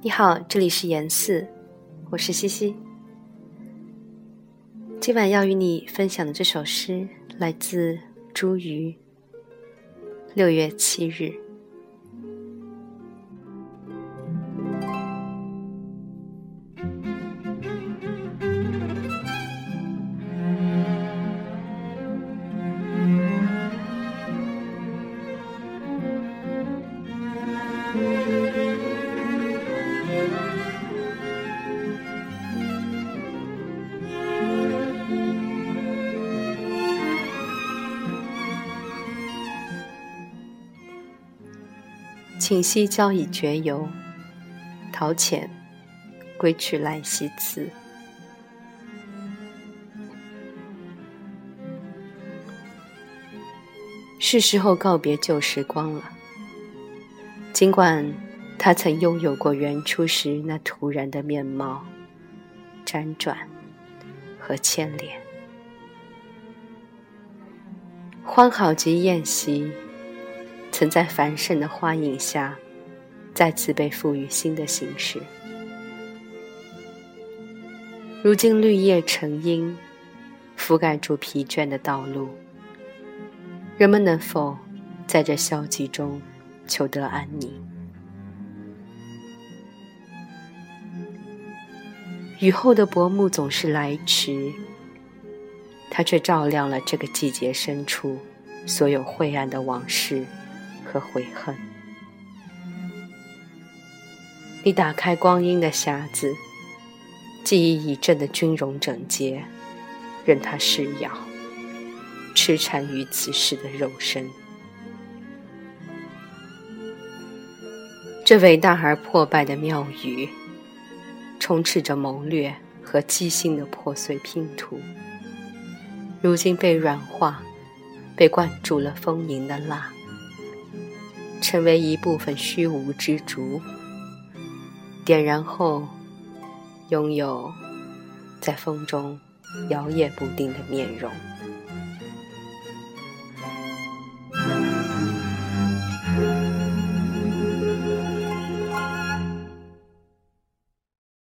你好，这里是言四，我是西西。今晚要与你分享的这首诗来自茱萸。六月七日。请息交以绝游，陶潜归去来兮辞。是时候告别旧时光了。尽管他曾拥有过原初时那突然的面貌、辗转和牵连，欢好及宴席。曾在繁盛的花影下，再次被赋予新的形式。如今绿叶成荫，覆盖住疲倦的道路。人们能否在这消极中求得安宁？雨后的薄暮总是来迟，它却照亮了这个季节深处所有晦暗的往事。和悔恨。你打开光阴的匣子，记忆已正的军容整洁，任它噬咬，痴缠于此时的肉身。这伟大而破败的庙宇，充斥着谋略和机心的破碎拼图，如今被软化，被灌注了丰盈的蜡。成为一部分虚无之烛，点燃后，拥有在风中摇曳不定的面容。